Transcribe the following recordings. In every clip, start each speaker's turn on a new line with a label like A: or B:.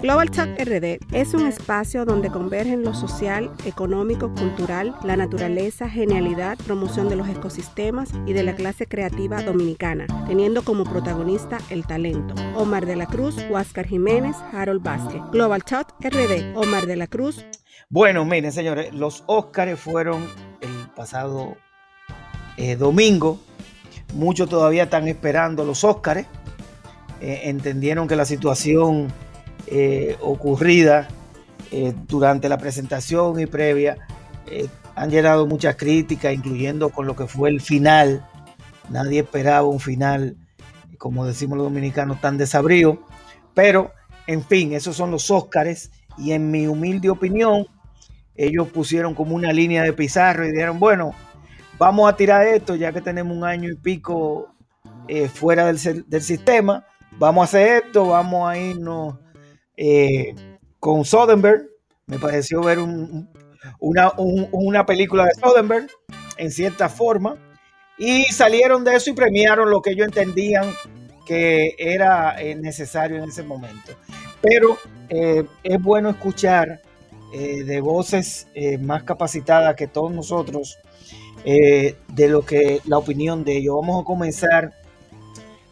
A: Global Talk RD es un espacio donde convergen lo social, económico, cultural, la naturaleza, genialidad, promoción de los ecosistemas y de la clase creativa dominicana, teniendo como protagonista el talento. Omar de la Cruz, Huáscar Jiménez, Harold Vázquez. Global Talk RD, Omar de la Cruz.
B: Bueno, miren señores, los Óscares fueron el pasado eh, domingo. Muchos todavía están esperando los Óscares. Eh, entendieron que la situación eh, ocurrida eh, durante la presentación y previa eh, han llegado muchas críticas, incluyendo con lo que fue el final. Nadie esperaba un final, como decimos los dominicanos, tan desabrido. Pero, en fin, esos son los Óscares. Y en mi humilde opinión, ellos pusieron como una línea de pizarro y dijeron, bueno, vamos a tirar esto ya que tenemos un año y pico fuera del, del sistema. Vamos a hacer esto, vamos a irnos eh, con Soderbergh. Me pareció ver una, película de Soderbergh en cierta forma. Y salieron de eso y premiaron lo que ellos entendían que era eh, necesario en ese momento. Pero eh, es bueno escuchar de voces más capacitadas que todos nosotros de lo que la opinión de ellos. Vamos a comenzar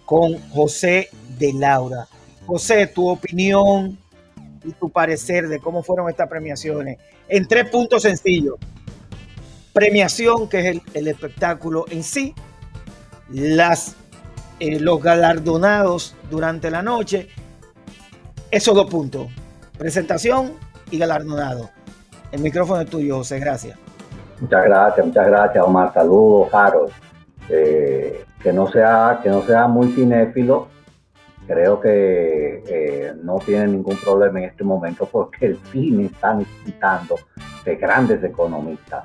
B: con José de Laura. José, tu opinión y tu parecer de cómo fueron estas premiaciones en tres puntos sencillos. Premiación, que es el, espectáculo en sí, las, eh, los galardonados durante la noche, esos dos puntos, presentación y galardonado. El micrófono es tuyo, José, gracias.
C: Muchas gracias, muchas gracias, Omar. Saludos, Harold. Eh, que no sea, que no sea muy cinéfilo, creo que eh, no tiene ningún problema en este momento porque el cine está necesitando de grandes economistas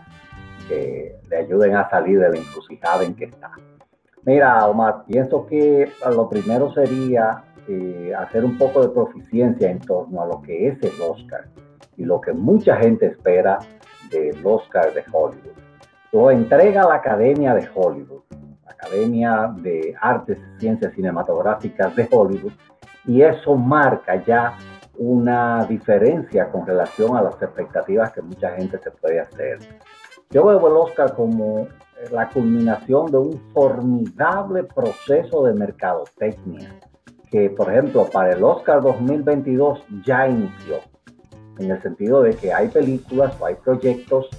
C: que le ayuden a salir de la encrucijada en que está. Mira, Omar, pienso que lo primero sería eh, hacer un poco de proficiencia en torno a lo que es el Oscar y lo que mucha gente espera del Oscar de Hollywood. Lo entrega la Academia de Hollywood Academia de Artes y Ciencias Cinematográficas de Hollywood, y eso marca ya una diferencia con relación a las expectativas que mucha gente se puede hacer. Yo veo el Oscar como la culminación de un formidable proceso de mercadotecnia, que por ejemplo para el Oscar 2022 ya inició, en el sentido de que hay películas o hay proyectos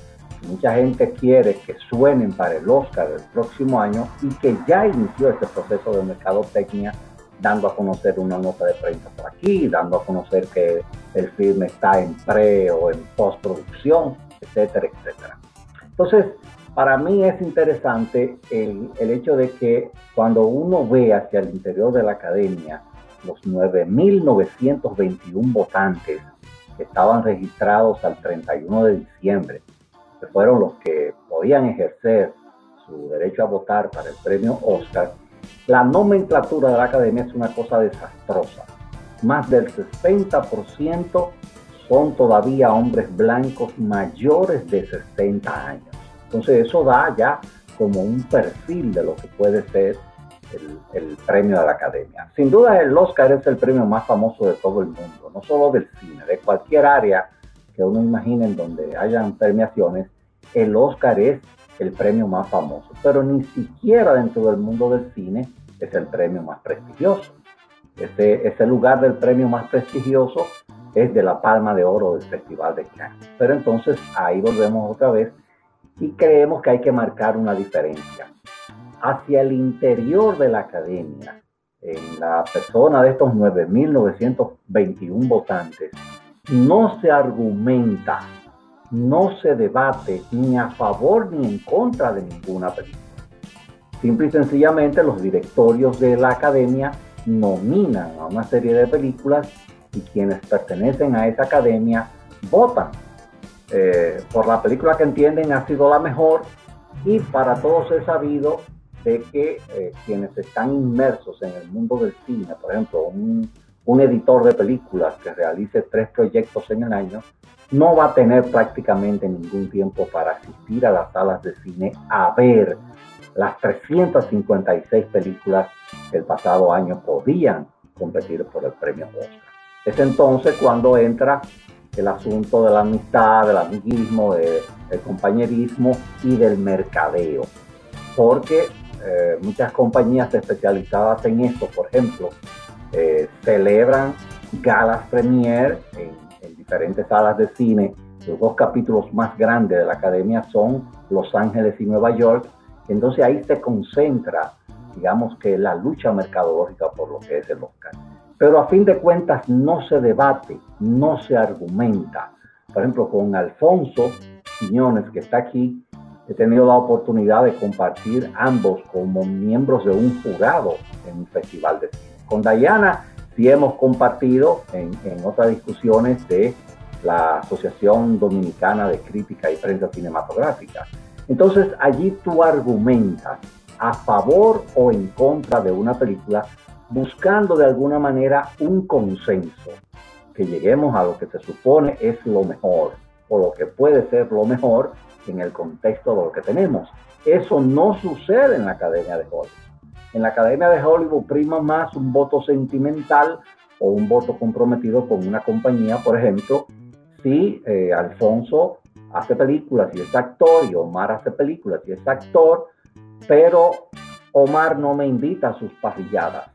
C: mucha gente quiere que suenen para el Oscar del próximo año y que ya inició este proceso de mercadotecnia, dando a conocer una nota de prensa por aquí, dando a conocer que el film está en pre o en postproducción, etcétera, etcétera. Entonces, para mí es interesante el, el hecho de que cuando uno ve hacia el interior de la academia los 9.921 votantes que estaban registrados al 31 de diciembre, fueron los que podían ejercer su derecho a votar para el premio Oscar, la nomenclatura de la academia es una cosa desastrosa. Más del 60% son todavía hombres blancos mayores de 60 años. Entonces eso da ya como un perfil de lo que puede ser el, el, premio de la academia. Sin duda el Oscar es el premio más famoso de todo el mundo, no solo del cine, de cualquier área que uno imagine en donde hayan premiaciones, el Oscar es el premio más famoso, pero ni siquiera dentro del mundo del cine es el premio más prestigioso. Ese, ese lugar del premio más prestigioso es de la Palma de Oro del Festival de Cannes. Pero entonces ahí volvemos otra vez y creemos que hay que marcar una diferencia. Hacia el interior de la academia, en la persona de estos 9.921 votantes, no se argumenta no se debate ni a favor ni en contra de ninguna película. Simple y sencillamente los directorios de la academia nominan a una serie de películas y quienes pertenecen a esa academia votan eh, por la película que entienden ha sido la mejor y para todos es sabido de que eh, quienes están inmersos en el mundo del cine, por ejemplo, un, un editor de películas que realice tres proyectos en el año, no va a tener prácticamente ningún tiempo para asistir a las salas de cine a ver las 356 películas que el pasado año podían competir por el premio Oscar. Es entonces cuando entra el asunto de la amistad, del amiguismo, del compañerismo y del mercadeo. Porque eh, muchas compañías especializadas en esto, por ejemplo, eh, celebran galas premier en, en diferentes salas de cine. Los dos capítulos más grandes de la academia son Los Ángeles y Nueva York. Entonces ahí se concentra, digamos que la lucha mercadológica por lo que es el Oscar. Pero a fin de cuentas no se debate, no se argumenta. Por ejemplo, con Alfonso Quiñones, que está aquí, he tenido la oportunidad de compartir ambos como miembros de un jurado en un festival de cine. Con Dayana sí hemos compartido en, otras discusiones de la Asociación Dominicana de Crítica y Prensa Cinematográfica. Entonces allí tú argumentas a favor o en contra de una película buscando de alguna manera un consenso, que lleguemos a lo que se supone es lo mejor o lo que puede ser lo mejor en el contexto de lo que tenemos. Eso no sucede en la Academia de Hollywood. En la Academia de Hollywood prima más un voto sentimental o un voto comprometido con una compañía, por ejemplo, si eh, Alfonso hace películas y es actor y Omar hace películas y es actor, pero Omar no me invita a sus parrilladas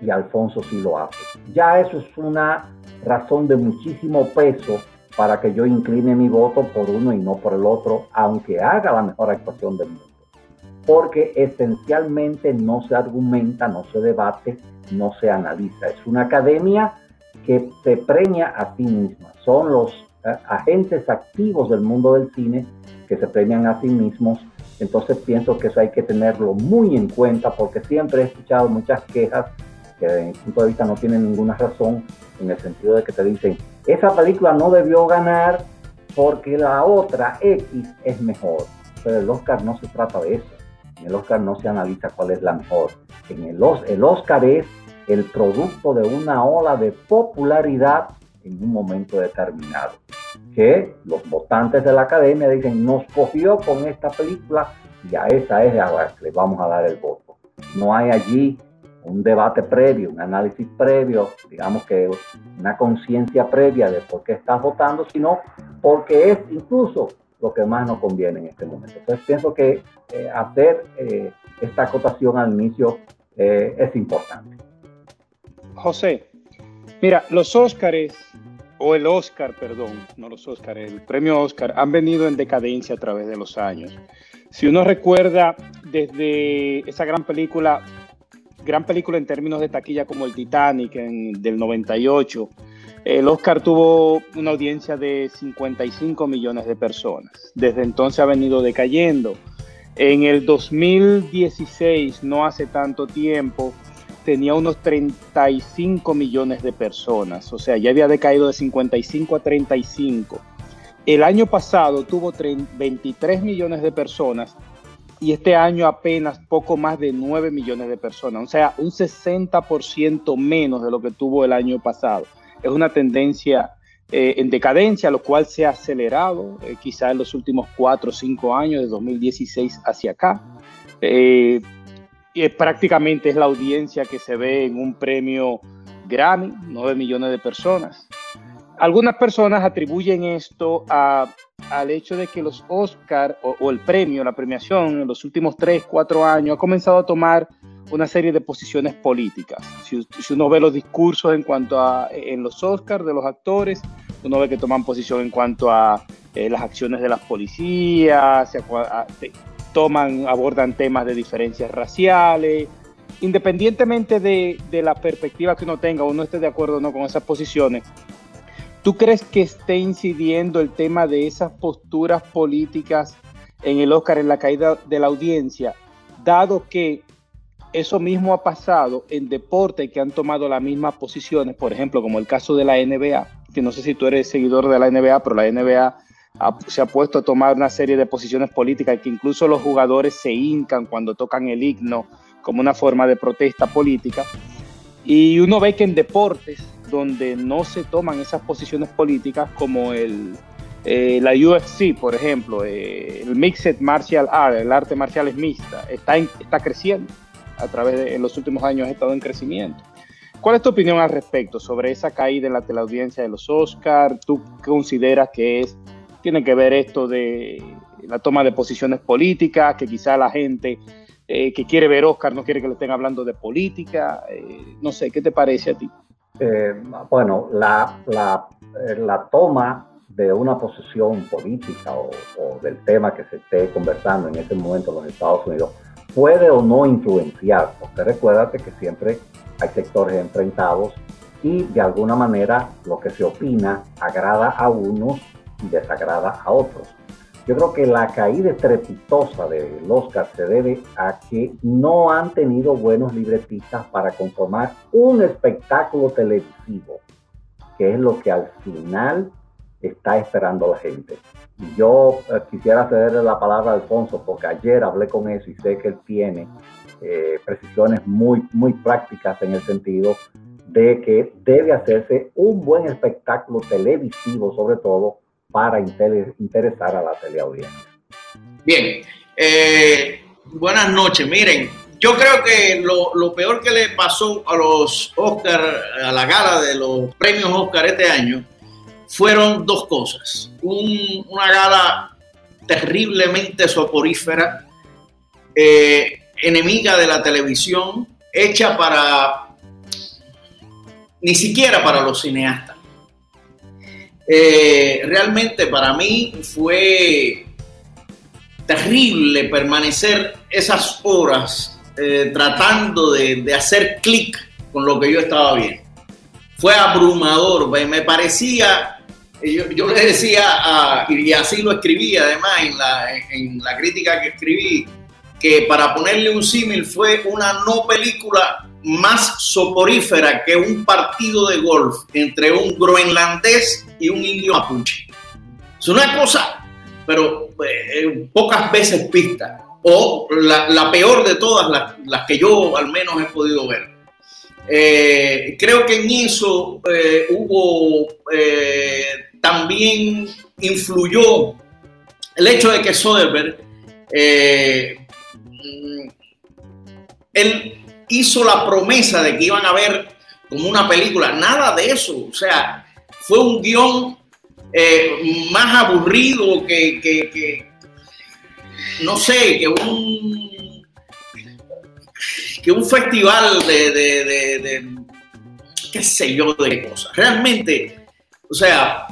C: y Alfonso sí lo hace. Ya eso es una razón de muchísimo peso para que yo incline mi voto por uno y no por el otro, aunque haga la mejor actuación del mundo. Porque esencialmente no se argumenta, no se debate, no se analiza. Es una academia que se premia a sí misma. Son los eh, agentes activos del mundo del cine que se premian a sí mismos. Entonces pienso que eso hay que tenerlo muy en cuenta porque siempre he escuchado muchas quejas que desde mi punto de vista no tienen ninguna razón en el sentido de que te dicen, esa película no debió ganar porque la otra X es mejor. Pero el Oscar no se trata de eso. En el Oscar no se analiza cuál es la mejor. En el, el Oscar es el producto de una ola de popularidad en un momento determinado. Que los votantes de la academia dicen, nos cogió con esta película y a esa es a la que le vamos a dar el voto. No hay allí un debate previo, un análisis previo, digamos que una conciencia previa de por qué estás votando, sino porque es incluso lo que más nos conviene en este momento. Entonces pienso que eh, hacer eh, esta acotación al inicio eh, es importante.
D: José, mira, los Óscares, o el Oscar, perdón, no los Óscares, el premio Oscar, han venido en decadencia a través de los años. Si uno recuerda desde esa gran película gran película en términos de taquilla como el Titanic en, del 98. El Oscar tuvo una audiencia de 55 millones de personas. Desde entonces ha venido decayendo. En el 2016, no hace tanto tiempo, tenía unos 35 millones de personas. O sea, ya había decaído de 55 a 35. El año pasado tuvo 23 millones de personas y este año apenas poco más de 9 millones de personas, o sea, un 60% menos de lo que tuvo el año pasado. Es una tendencia eh, en decadencia, lo cual se ha acelerado eh, quizá en los últimos 4 o 5 años, de 2016 hacia acá. Eh, y prácticamente es la audiencia que se ve en un premio Grammy, 9 millones de personas. Algunas personas atribuyen esto a al hecho de que los Oscar o, el premio, la premiación en los últimos 3, 4 años ha comenzado a tomar una serie de posiciones políticas. Si, uno ve los discursos en cuanto a en los Oscars de los actores, uno ve que toman posición en cuanto a eh, las acciones de las policías, toman, abordan temas de diferencias raciales. Independientemente de, de la perspectiva que uno tenga, uno esté de acuerdo o no con esas posiciones, ¿Tú crees que esté incidiendo el tema de esas posturas políticas en el Oscar, en la caída de la audiencia, dado que eso mismo ha pasado en deportes que han tomado las mismas posiciones, por ejemplo, como el caso de la NBA, que no sé si tú eres seguidor de la NBA, pero la NBA se ha puesto a tomar una serie de posiciones políticas que incluso los jugadores se hincan cuando tocan el himno como una forma de protesta política. Y uno ve que en deportes donde no se toman esas posiciones políticas como eh, la UFC, por ejemplo, eh, el Mixed Martial Art, el arte marcial es mixta, está creciendo a través de en los últimos años ha estado en crecimiento. ¿Cuál es tu opinión al respecto sobre esa caída en la teleaudiencia de los Oscars? ¿Tú consideras que es, tiene que ver esto de la toma de posiciones políticas, que quizá la gente eh, que quiere ver Oscar no quiere que le estén hablando de política? Eh, no sé, ¿qué te parece a ti?
C: Eh, bueno, la, la, la, toma de una posición política o, o, del tema que se esté conversando en ese momento en los Estados Unidos puede o no influenciar, porque recuérdate que siempre hay sectores enfrentados y de alguna manera lo que se opina agrada a unos y desagrada a otros. Yo creo que la caída estrepitosa del Oscar se debe a que no han tenido buenos libretistas para conformar un espectáculo televisivo, que es lo que al final está esperando la gente. Yo eh, quisiera cederle la palabra a Alfonso, porque ayer hablé con eso y sé que él tiene eh, precisiones muy, muy prácticas en el sentido de que debe hacerse un buen espectáculo televisivo, sobre todo para interesar a la teleaudiencia.
E: Bien, eh, buenas noches. Miren, yo creo que lo, lo, peor que le pasó a los Oscar, a la gala de los premios Oscar este año, fueron dos cosas. Un, una gala terriblemente soporífera, eh, enemiga de la televisión, hecha para, ni siquiera para los cineastas. Eh, realmente para mí fue terrible permanecer esas horas eh, tratando de, de hacer clic con lo que yo estaba viendo. Fue abrumador, me parecía yo, yo, le decía, y así lo escribí además en la, en la crítica que escribí, que para ponerle un símil fue una no película más soporífera que un partido de golf entre un groenlandés y un indio mapuche. Es una cosa, pero eh, pocas veces pista, o la, la peor de todas las, las, que yo al menos he podido ver. Eh, creo que en eso eh, hubo eh, también influyó el hecho de que Soderbergh eh, él hizo la promesa de que iban a ver como una película, nada de eso, o sea, fue un guion eh, más aburrido que, que, que, no sé, que un que un festival de, de, de qué sé yo de cosas. Realmente, o sea,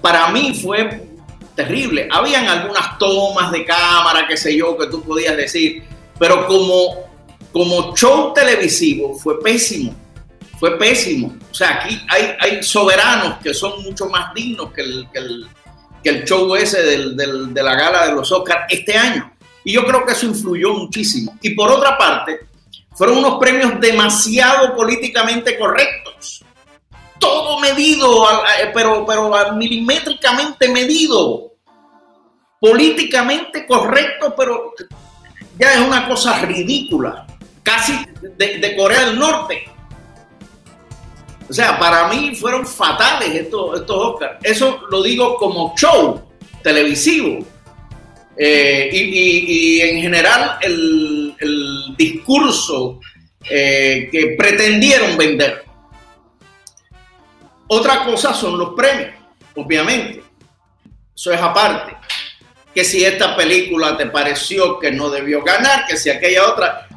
E: para mí fue terrible. Habían algunas tomas de cámara, qué sé yo, que tú podías decir, pero como, como show televisivo fue pésimo, fue pésimo. O sea, aquí hay, hay soberanos que son mucho más dignos que el, que el, show ese del, del, de la gala de los Oscars este año. Y yo creo que eso influyó muchísimo. Y por otra parte, fueron unos premios demasiado políticamente correctos todo medido, pero, pero milimétricamente medido, políticamente correcto, pero ya es una cosa ridícula, casi de, Corea del Norte. O sea, para mí fueron fatales estos, estos Oscars. Eso lo digo como show televisivo. Eh, y, en general el, el discurso eh, que pretendieron vender. Otra cosa son los premios, obviamente. Eso es aparte. Que si esta película te pareció que no debió ganar, que si aquella otra.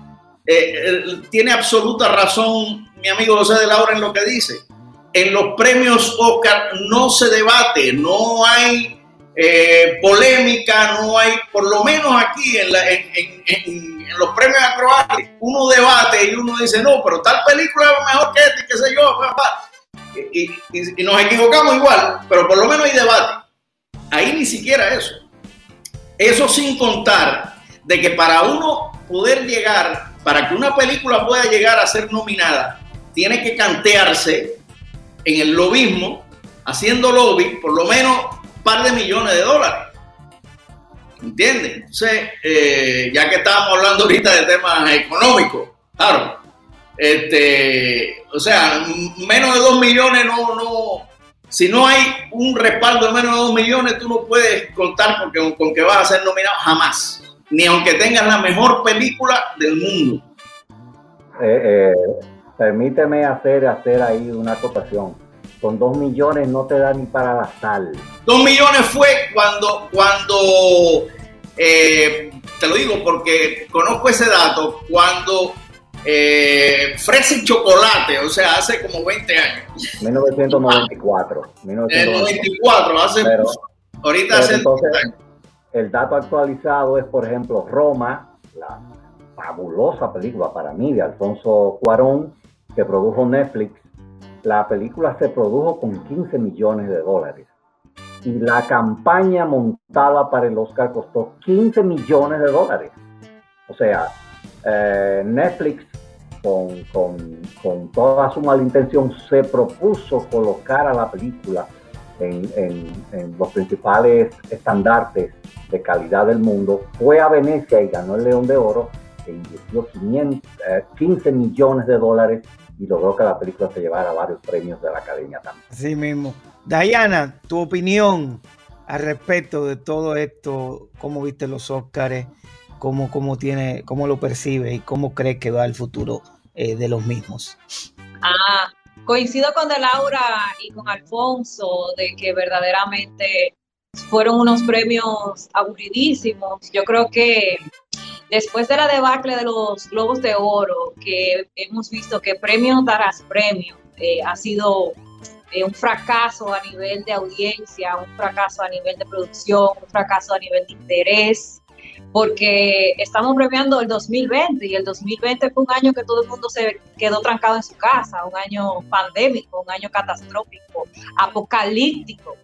E: Eh, tiene absoluta razón mi amigo José de Laura en lo que dice. En los premios Oscar no se debate, no hay eh, polémica, no hay, por lo menos aquí en, los premios acrobatas, uno debate y uno dice, no, pero tal película es mejor que esta y qué sé yo. Papá y, nos equivocamos igual, pero por lo menos hay debate. Ahí ni siquiera eso. Eso sin contar de que para uno poder llegar, para que una película pueda llegar a ser nominada, tiene que cantearse en el lobismo, haciendo lobby, por lo menos un par de millones de dólares. ¿Entienden? Entonces, eh, ya que estábamos hablando ahorita de temas económicos, claro, este, o sea, menos de dos millones no, no, si no hay un respaldo de menos de dos millones, tú no puedes contar porque, con que vas a ser nominado jamás, ni aunque tengas la mejor película del mundo.
C: Eh, eh, permíteme hacer, hacer ahí una acotación. Con dos millones no te da ni para la sal.
E: Dos millones fue cuando, cuando eh, te lo digo porque conozco ese dato, cuando eh, fresa y chocolate, o sea, hace como 20 años.
C: 1994.
E: 1994, hace, ahorita hace
C: entonces, el dato actualizado es, por ejemplo, Roma, la fabulosa película para mí de Alfonso Cuarón, que produjo Netflix. La película se produjo con 15 millones de dólares y la campaña montada para el Oscar costó 15 millones de dólares. O sea, eh, Netflix, con, con, toda su mala intención, se propuso colocar a la película en, los principales estandartes de calidad del mundo. Fue a Venecia y ganó el León de Oro, e invirtió 15 eh, millones de dólares y logró que la película se llevara varios premios de la Academia también.
B: Sí mismo. Diana, tu opinión al respecto de todo esto, cómo viste los Óscares, cómo, cómo, tiene, cómo lo percibe y cómo crees que va el futuro eh, de los mismos.
F: Ah, coincido con De Laura y con Alfonso de que verdaderamente fueron unos premios aburridísimos. Yo creo que después de la debacle de los Globos de Oro, que hemos visto que premio tras premio eh, ha sido eh, un fracaso a nivel de audiencia, un fracaso a nivel de producción, un fracaso a nivel de interés, porque estamos premiando el 2020 y el 2020 fue un año que todo el mundo se quedó trancado en su casa, un año pandémico, un año catastrófico, apocalíptico.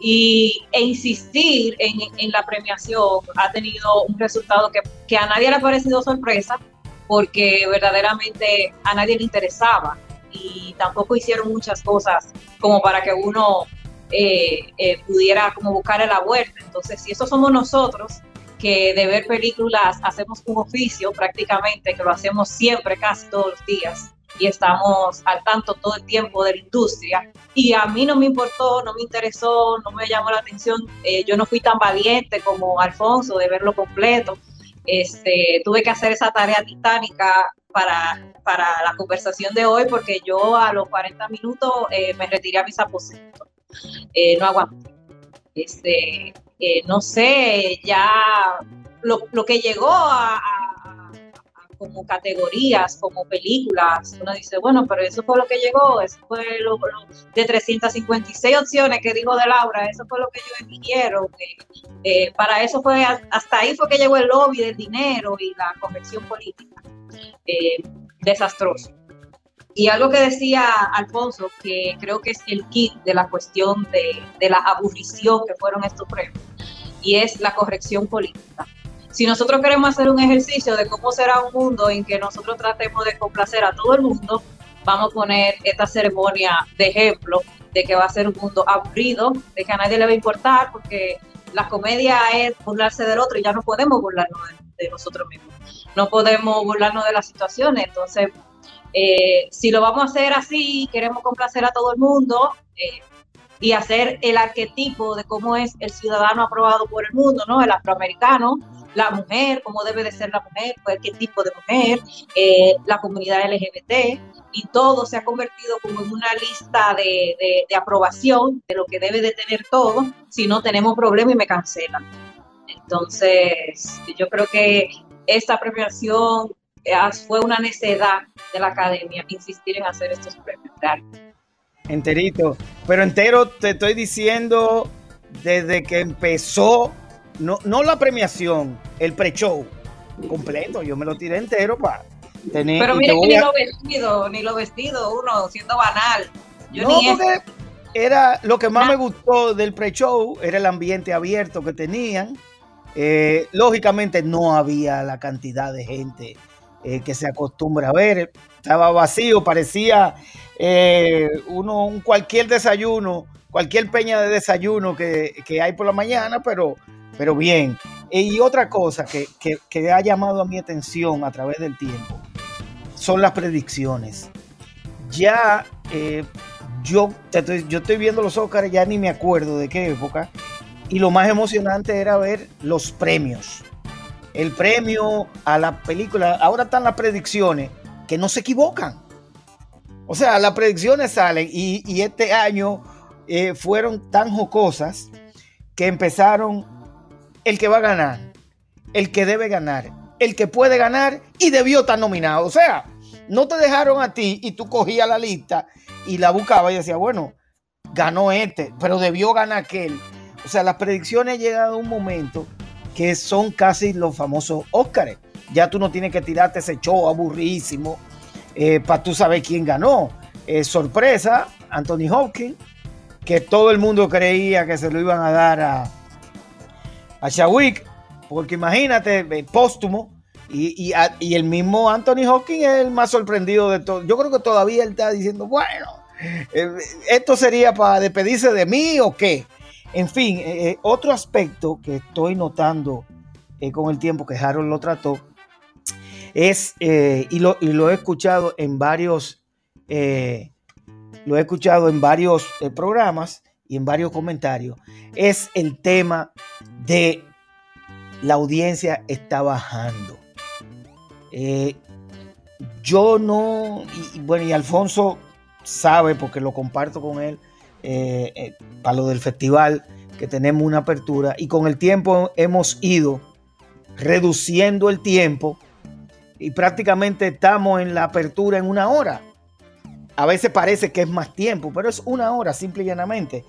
F: Y, e insistir en, la premiación ha tenido un resultado que, que a nadie le ha parecido sorpresa, porque verdaderamente a nadie le interesaba y tampoco hicieron muchas cosas como para que uno eh, eh, pudiera como buscar la vuelta. Entonces, si eso somos nosotros, que de ver películas hacemos un oficio prácticamente, que lo hacemos siempre, casi todos los días, y estamos al tanto todo el tiempo de la industria. Y a mí no me importó, no me interesó, no me llamó la atención. Eh, yo no fui tan valiente como Alfonso de verlo completo. Este, tuve que hacer esa tarea titánica para, para la conversación de hoy porque yo a los 40 minutos eh, me retiré a mis aposentos. Eh, no aguanté. Este, eh, no sé, ya lo, lo que llegó a, como categorías, como películas, uno dice, bueno, pero eso fue lo que llegó, eso fue lo, de 356 opciones que dijo de Laura, eso fue lo que ellos eligieron. para eso fue, hasta ahí fue que llegó el lobby del dinero y la corrección política. Eh, desastroso. Y algo que decía Alfonso, que creo que es el kit de la cuestión de, de la aburrición que fueron estos premios, y es la corrección política. Si nosotros queremos hacer un ejercicio de cómo será un mundo en que nosotros tratemos de complacer a todo el mundo, vamos a poner esta ceremonia de ejemplo de que va a ser un mundo aburrido, de que a nadie le va a importar, porque la comedia es burlarse del otro y ya no podemos burlarnos de nosotros mismos no podemos burlarnos de las situaciones. Entonces, eh, si lo vamos a hacer así, queremos complacer a todo el mundo eh, y hacer el arquetipo de cómo es el ciudadano aprobado por el mundo, ¿no? El afroamericano, la mujer, cómo debe de ser la mujer, qué tipo de mujer, eh, la comunidad LGBT, y todo se ha convertido como en una lista de, de, aprobación de lo que debe de tener todo, si no tenemos problema y me cancelan. Entonces, yo creo que esta premiación eh, fue una necedad de la academia insistir en hacer estos premios.
B: Enterito, pero entero te estoy diciendo desde que empezó, no, no la premiación, el pre-show completo, yo me lo tiré entero para
F: tener... Pero mire que ni lo vestido, ni lo vestido, uno siendo banal. Yo no, porque
B: era lo que más me gustó del pre-show, era el ambiente abierto que tenían eh, lógicamente no había la cantidad de gente eh, que se acostumbra a ver. Estaba vacío, parecía eh, uno, un cualquier desayuno, cualquier peña de desayuno que, hay por la mañana, pero, pero bien. Y otra cosa que, que, ha llamado a mi atención a través del tiempo son las predicciones. Ya yo, yo estoy viendo los Óscar, ya ni me acuerdo de qué época, y lo más emocionante era ver los premios. El premio a la película, ahora están las predicciones que no se equivocan. O sea, las predicciones salen y, este año eh, fueron tan jocosas que empezaron el que va a ganar, el que debe ganar, el que puede ganar y debió estar nominado. O sea, no te dejaron a ti y tú cogías la lista y la buscabas y decías, bueno, ganó este, pero debió ganar aquel. O sea, las predicciones llegan a un momento que son casi los famosos Óscares. Ya tú no tienes que tirarte ese show aburridísimo eh, para tú saber quién ganó. Eh, sorpresa, Anthony Hopkins, que todo el mundo creía que se lo iban a dar a, a Shawick, porque imagínate, eh, póstumo, y, y, el mismo Anthony Hopkins es el más sorprendido de todo. Yo creo que todavía él está diciendo, bueno, ¿esto sería para despedirse de mí o qué? En fin, otro aspecto que estoy notando con el tiempo que Harold lo trató es, eh, y, lo, he escuchado en varios, eh, lo he escuchado en varios eh, programas y en varios comentarios, es el tema de la audiencia está bajando. yo no, y, bueno, y Alfonso sabe, porque lo comparto con él, para lo del festival, que tenemos una apertura, y con el tiempo hemos ido reduciendo el tiempo y prácticamente estamos en la apertura en una hora. A veces parece que es más tiempo, pero es una hora simple y llanamente.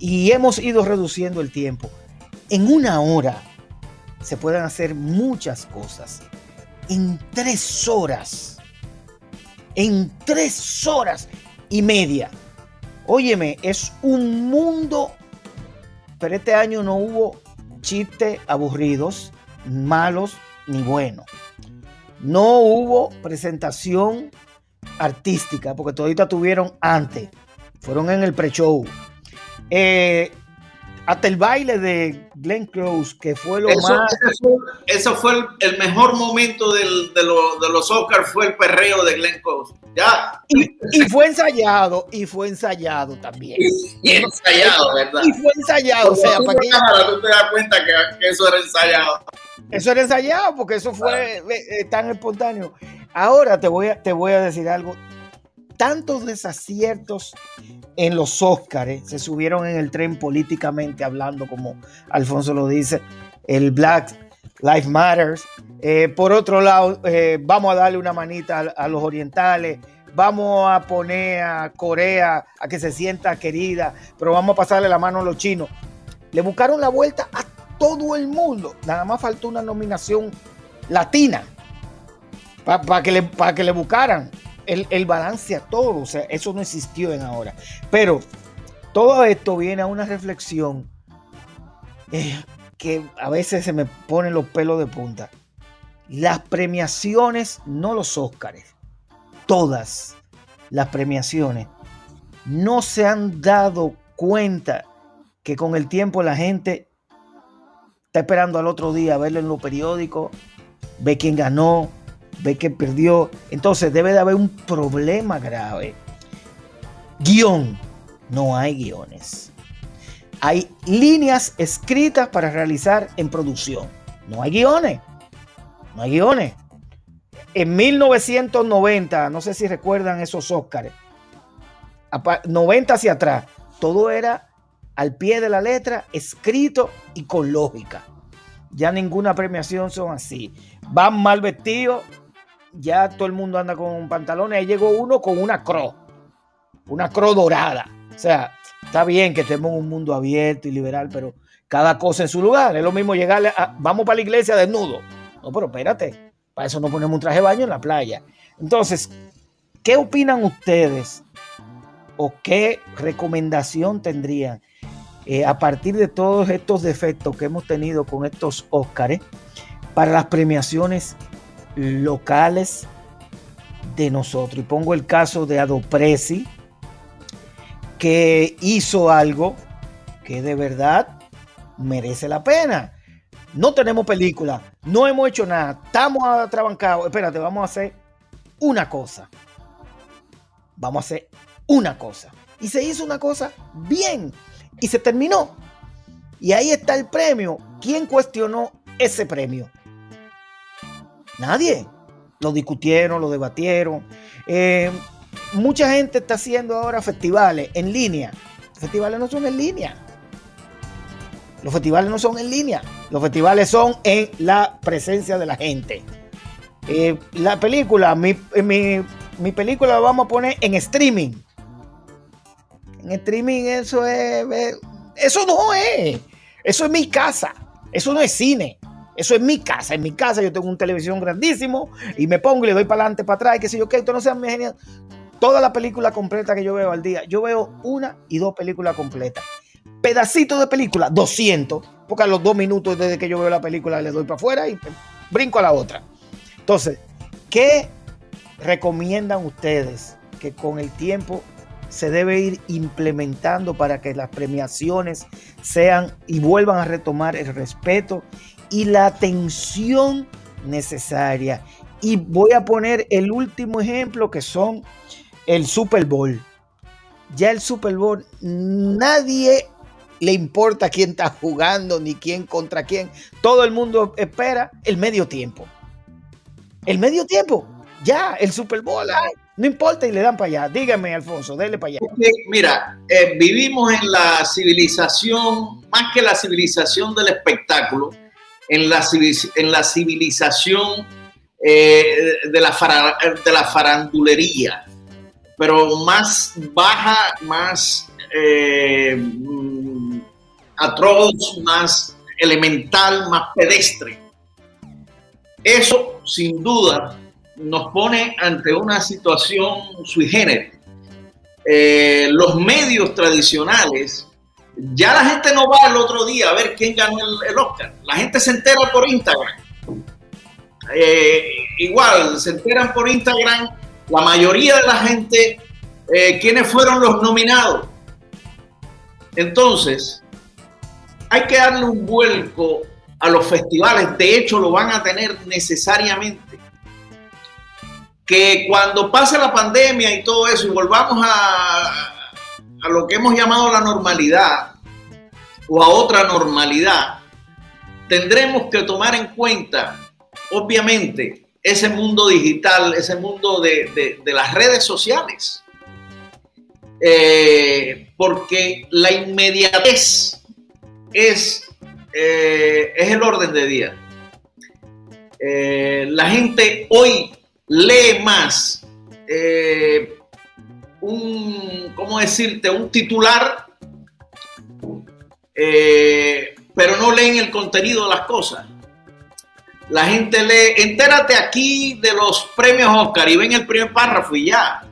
B: Y hemos ido reduciendo el tiempo. En una hora se pueden hacer muchas cosas. En tres horas. En tres horas y media. Óyeme, es un mundo. Pero este año no hubo chistes aburridos, malos ni buenos. No hubo presentación artística, porque todavía tuvieron antes. Fueron en el pre-show. Eh, hasta el baile de Glenn Close, que fue lo más.
E: Eso fue, el, mejor momento de, los Oscars, fue el perreo de Glenn Close. Ya.
B: Y, fue ensayado, y fue ensayado también.
E: Y, ensayado, ¿verdad?
B: Y fue ensayado. O sea,
E: para que... tú te das cuenta que eso era ensayado.
B: Eso era ensayado porque eso fue eh, eh, tan espontáneo. Ahora te voy, a, te voy a decir algo. Tantos desaciertos en los Óscares se subieron en el tren políticamente hablando, como Alfonso lo dice, el Black Lives Matters. Eh, por otro lado, vamos a darle una manita a, los orientales, vamos a poner a Corea a que se sienta querida, pero vamos a pasarle la mano a los chinos. Le buscaron la vuelta a todo el mundo. Nada más faltó una nominación latina para que, le, que le buscaran el, balance a todo. O sea, eso no existió en ahora. Pero todo esto viene a una reflexión eh, que a veces se me ponen los pelos de punta. Las premiaciones, no los Óscares, todas las premiaciones, no se han dado cuenta que con el tiempo la gente está esperando al otro día verlo en los periódicos, ve quién ganó, ve quién perdió. Entonces debe de haber un problema grave. Guión. No hay guiones. Hay líneas escritas para realizar en producción. No hay guiones. No hay guiones. En 1990, no sé si recuerdan esos Óscares, 90 hacia atrás, todo era al pie de la letra, escrito y con lógica. Ya ninguna premiación son así. Van mal vestidos, ya todo el mundo anda con pantalones. Ahí llegó uno con una cro, una cro dorada. O sea, está bien que estemos en un mundo abierto y liberal, pero cada cosa en su lugar. Es lo mismo llegarle a, vamos para la iglesia desnudo. No, pero espérate, para eso no ponemos un traje de baño en la playa. Entonces, ¿qué opinan ustedes? ¿O qué recomendación tendrían eh, a partir de todos estos defectos que hemos tenido con estos Óscares para las premiaciones locales de nosotros. Y pongo el caso de Adopresi, que hizo algo que de verdad merece la pena. No tenemos película, no hemos hecho nada, estamos atrabancados. Espérate, vamos a hacer una cosa. Vamos a hacer una cosa. Y se hizo una cosa bien y se terminó. Y ahí está el premio. ¿Quién cuestionó ese premio? Nadie. Lo discutieron, lo debatieron. Eh, mucha gente está haciendo ahora festivales en línea. Los festivales no son en línea. Los festivales no son en línea. Los festivales son en la presencia de la gente. Eh, la película, mi, mi, mi, película la vamos a poner en streaming. En streaming eso es... Eso no es. Eso es mi casa. Eso no es cine. Eso es mi casa. En mi casa yo tengo un televisión grandísimo y me pongo y le doy para adelante, para atrás, y qué sé yo, que esto no sea genial. Toda la película completa que yo veo al día, yo veo una y dos películas completas. Pedacitos de película, 200, porque a los dos minutos desde que yo veo la película le doy para afuera y brinco a la otra. Entonces, ¿qué recomiendan ustedes que con el tiempo se debe ir implementando para que las premiaciones sean y vuelvan a retomar el respeto y la atención necesaria. Y voy a poner el último ejemplo que son el Super Bowl. Ya el Super Bowl, nadie le importa quién está jugando ni quién contra quién. Todo el mundo espera el medio tiempo. El medio tiempo, ya, el Super Bowl, no importa y le dan para allá. Dígame, Alfonso, dele para allá.
E: mira, eh, vivimos en la civilización, más que la civilización del espectáculo, en la, civilización eh, de, la de la farandulería, pero más baja, más eh, mm, atroz, más elemental, más pedestre. Eso, sin duda, nos pone ante una situación sui generis. Eh, los medios tradicionales ya la gente no va el otro día a ver quién ganó el, Oscar. La gente se entera por Instagram. Eh, igual, se enteran por Instagram la mayoría de la gente eh, quiénes fueron los nominados. Entonces, hay que darle un vuelco a los festivales. De hecho, lo van a tener necesariamente. Que cuando pase la pandemia y todo eso y volvamos a, lo que hemos llamado la normalidad o a otra normalidad, tendremos que tomar en cuenta, obviamente, ese mundo digital, ese mundo de, las redes sociales. Eh, porque la inmediatez es, eh, es el orden de día. Eh, la gente hoy lee más un, ¿cómo decirte? Un titular, eh, pero no leen el contenido de las cosas. La gente lee, entérate aquí de los premios Oscar y ven el primer párrafo y ya.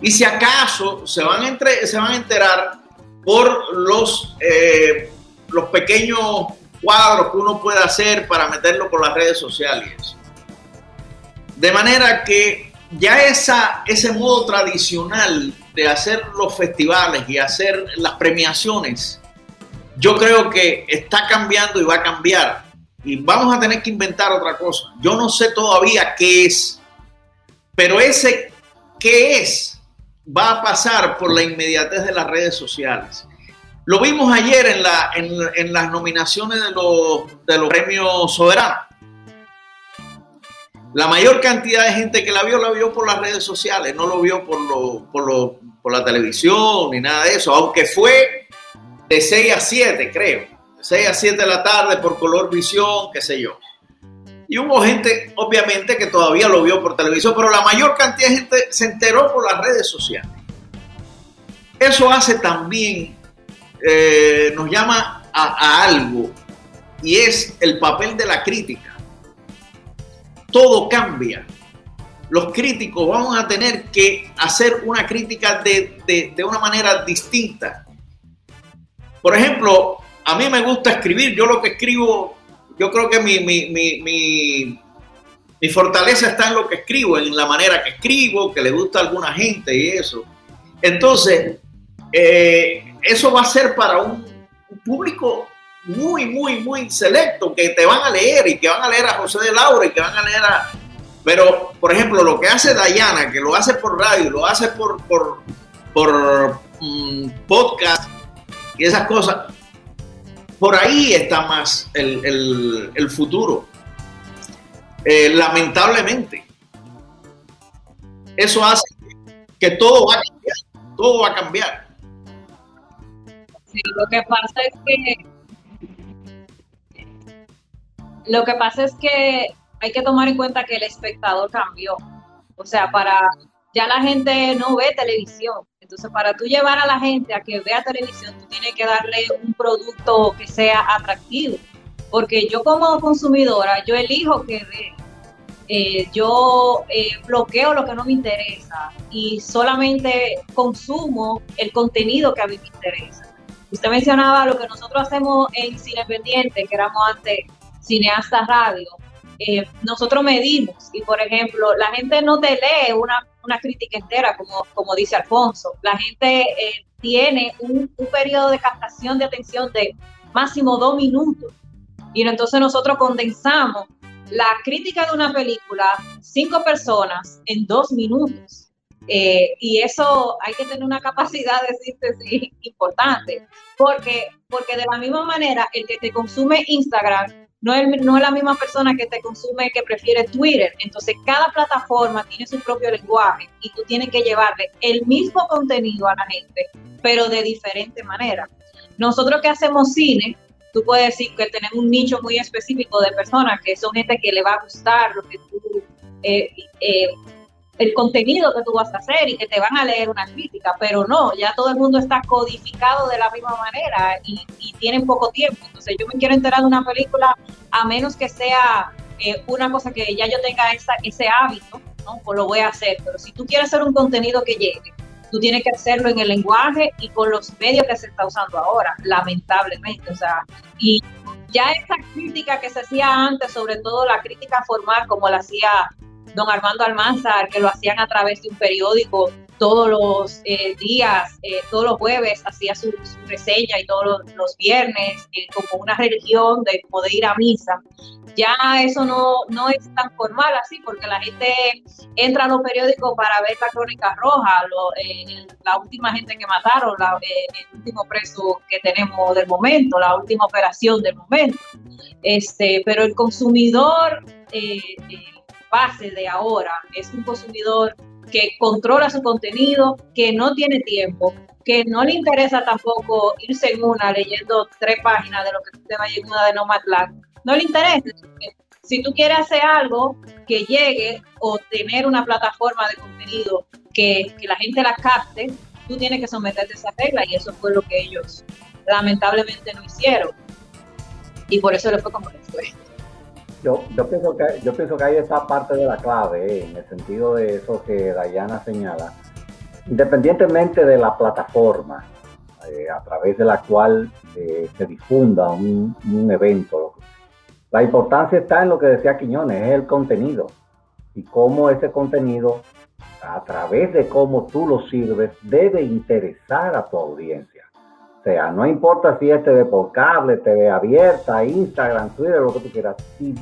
E: Y si acaso se van entre, se van a enterar por los, eh, los pequeños cuadros que uno puede hacer para meterlo por las redes sociales. De manera que ya esa, ese modo tradicional de hacer los festivales y hacer las premiaciones, yo creo que está cambiando y va a cambiar. Y vamos a tener que inventar otra cosa. Yo no sé todavía qué es, pero ese qué es va a pasar por la inmediatez de las redes sociales. Lo vimos ayer en, la, en, las nominaciones de los, de los premios soberanos la mayor cantidad de gente que la vio, la vio por las redes sociales, no lo vio por, lo, por, por la televisión ni nada de eso, aunque fue de 6 a 7, creo. De 6 a 7 de la tarde por color visión, qué sé yo. Y hubo gente, obviamente, que todavía lo vio por televisión, pero la mayor cantidad de gente se enteró por las redes sociales. Eso hace también, eh, nos llama a algo, y es el papel de la crítica todo cambia. Los críticos vamos a tener que hacer una crítica de, una manera distinta. Por ejemplo, a mí me gusta escribir, yo lo que escribo, yo creo que mi, mi, fortaleza está en lo que escribo, en la manera que escribo, que le gusta a alguna gente y eso. Entonces, eh, eso va a ser para un público muy, muy, muy selecto que te van a leer y que van a leer a José de Laura y que van a leer a... Pero, por ejemplo, lo que hace Dayana, que lo hace por radio, lo hace por, por, por mm, podcast y esas cosas, por ahí está más el, futuro. Eh, lamentablemente. Eso hace que todo va a cambiar, todo va a cambiar.
F: Sí, lo que pasa es que lo que pasa es que hay que tomar en cuenta que el espectador cambió. O sea, para ya la gente no ve televisión. Entonces, para tú llevar a la gente a que vea televisión, tú tienes que darle un producto que sea atractivo. Porque yo como consumidora, yo elijo que ve. Eh, yo eh, bloqueo lo que no me interesa y solamente consumo el contenido que a mí me interesa. Usted mencionaba lo que nosotros hacemos en Cine Pendiente, que éramos antes cineastas radio. Eh, nosotros medimos y, por ejemplo, la gente no te lee una, crítica entera, como, como dice Alfonso. La gente eh, tiene un, periodo de captación de atención de máximo dos minutos. Y entonces nosotros condensamos la crítica de una película, cinco personas, en dos minutos. Eh, y eso hay que tener una capacidad de síntesis importante, porque, porque de la misma manera, el que te consume Instagram no es, no es la misma persona que te consume que prefiere Twitter. Entonces, cada plataforma tiene su propio lenguaje y tú tienes que llevarle el mismo contenido a la gente, pero de diferente manera. Nosotros que hacemos cine, tú puedes decir que tenemos un nicho muy específico de personas que son gente que le va a gustar lo que tú eh, eh, el contenido que tú vas a hacer y que te van a leer una crítica, pero no, ya todo el mundo está codificado de la misma manera y, tienen poco tiempo. Entonces yo me quiero enterar de una película a menos que sea eh, una cosa que ya yo tenga esa, ese hábito, ¿no? Pues lo voy a hacer. Pero si tú quieres hacer un contenido que llegue, tú tienes que hacerlo en el lenguaje y con los medios que se está usando ahora, lamentablemente. O sea, y ya esa crítica que se hacía antes, sobre todo la crítica formal, como la hacía don Armando Almanzar, que lo hacían a través de un periódico todos los eh, días, eh, todos los jueves, hacía su, reseña y todos los, viernes, eh, como una religión de poder ir a misa. Ya eso no, no es tan formal así, porque la gente entra a los periódicos para ver la crónica roja, la última gente que mataron, el último preso que tenemos del momento, la última operación del momento. Este, pero el consumidor base de ahora es un consumidor que controla su contenido, que no tiene tiempo, que no le interesa tampoco irse en una leyendo tres páginas de lo que usted vaya en una de Nomadland. No le interesa. Si tú quieres hacer algo que llegue o tener una plataforma de contenido que, que la gente la capte, tú tienes que someterte a esa regla y eso fue lo que ellos lamentablemente no hicieron. Y por eso le fue como le fue.
C: Yo, yo, pienso que, yo pienso que ahí está parte de la clave, eh, en el sentido de eso que Dayana señala. Independientemente de la plataforma eh, a través de la cual eh, se difunda un, un, evento, la importancia está en lo que decía Quiñones, es el contenido. Y cómo ese contenido, a través de cómo tú lo sirves, debe interesar a tu audiencia sea, no importa si es TV por cable, TV abierta, Instagram, Twitter, lo que tú quieras. Si,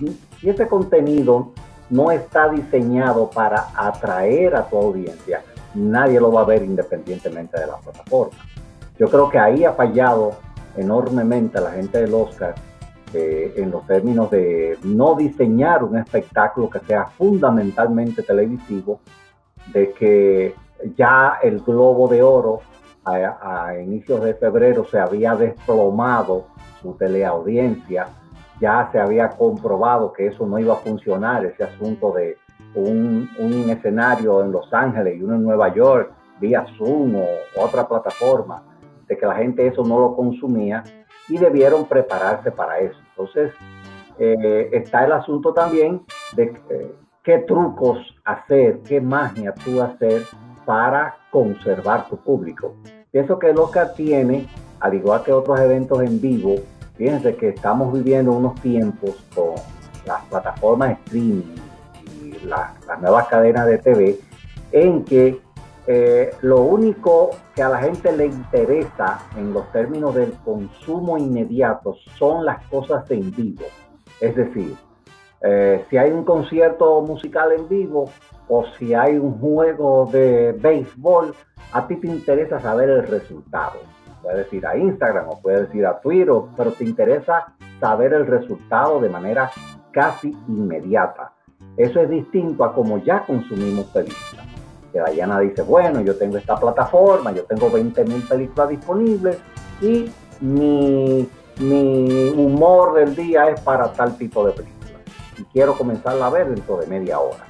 C: ese contenido no está diseñado para atraer a tu audiencia, nadie lo va a ver independientemente de la plataforma. Yo creo que ahí ha fallado enormemente la gente del Oscar eh, en los términos de no diseñar un espectáculo que sea fundamentalmente televisivo, de que ya el globo de oro a, inicios de febrero se había desplomado su teleaudiencia, ya se había comprobado que eso no iba a funcionar, ese asunto de un, escenario en Los Ángeles y uno en Nueva York, vía Zoom o otra plataforma, de que la gente eso no lo consumía y debieron prepararse para eso. Entonces, eh, está el asunto también de eh, qué trucos hacer, qué magia tú hacer para conservar tu público. Pienso que el Oscar tiene, al igual que otros eventos en vivo, fíjense que estamos viviendo unos tiempos con las plataformas streaming y las nuevas cadenas de TV, en que eh, lo único que a la gente le interesa en los términos del consumo inmediato son las cosas en vivo. Es decir, eh, si hay un concierto musical en vivo o si hay un juego de béisbol, a ti te interesa saber el resultado. Puedes decir a Instagram o puedes decir a Twitter, pero te interesa saber el resultado de manera casi inmediata. Eso es distinto a como ya consumimos películas. porque Dayana dice, bueno, yo tengo esta plataforma, yo tengo 20 mil películas disponibles y mi, mi humor del día es para tal tipo de película y quiero comenzarla a ver dentro de media hora.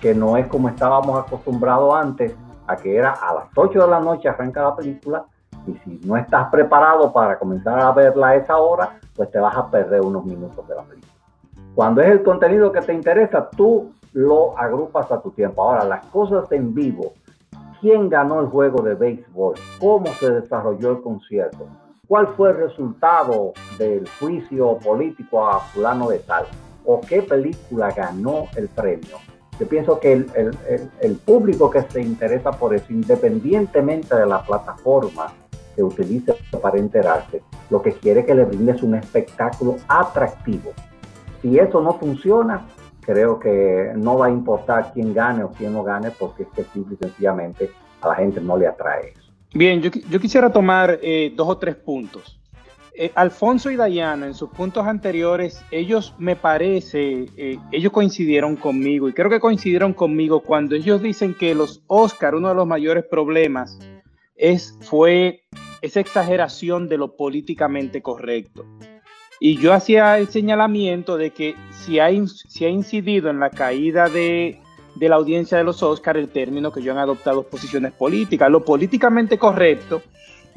C: Que no es como estábamos acostumbrados antes, a que era a las 8 de la noche arranca la película y si no estás preparado para comenzar a verla a esa hora, pues te vas a perder unos minutos de la película. Cuando es el contenido que te interesa, tú lo agrupas a tu tiempo. Ahora, las cosas en vivo, quién ganó el juego de béisbol, cómo se desarrolló el concierto, cuál fue el resultado del juicio político a fulano de tal o qué película ganó el premio. Yo pienso que el, público que se interesa por eso, independientemente de la plataforma que utilice para enterarse, lo que quiere que le brindes un espectáculo atractivo. Si eso no funciona, creo que no va a importar quién gane o quién no gane, porque es que simple y sencillamente a la gente no le atrae eso.
D: Bien, yo, quisiera tomar eh, dos o tres puntos. Eh, Alfonso y Dayana, en sus puntos anteriores, ellos me parece, eh, ellos coincidieron conmigo y creo que coincidieron conmigo cuando ellos dicen que los Oscar, uno de los mayores problemas es, fue esa exageración de lo políticamente correcto. Y yo hacía el señalamiento de que si ha, incidido en la caída de, de la audiencia de los Oscar el término que yo han adoptado posiciones políticas. Lo políticamente correcto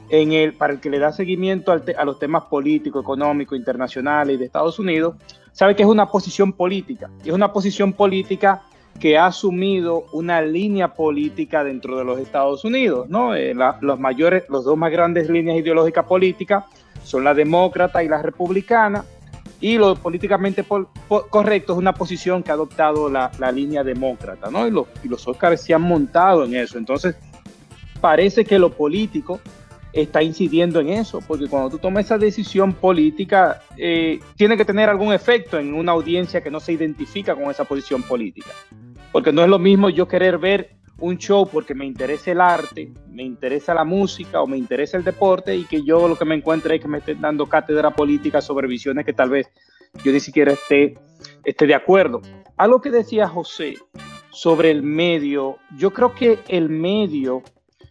D: en el, para el que le da seguimiento a los temas políticos, económicos, internacionales y de Estados Unidos, sabe que es una posición política. Y es una posición política que ha asumido una línea política dentro de los Estados Unidos. ¿no? Eh, los, mayores, los dos más grandes líneas ideológicas políticas son la demócrata y la republicana. Y lo políticamente correcto es una posición que ha adoptado la, línea demócrata, ¿no? Y los, y los Oscars se han montado en eso. Entonces, parece que lo político está incidiendo en eso, porque cuando tú tomas esa decisión política, eh, tiene que tener algún efecto en una audiencia que no se identifica con esa posición política. Porque no es lo mismo yo querer ver un show porque me interesa el arte, me interesa la música o me interesa el deporte y que yo lo que me encuentre es que me estén dando cátedra política sobre visiones que tal vez yo ni siquiera esté, esté de acuerdo. Algo que decía José sobre el medio, yo creo que el medio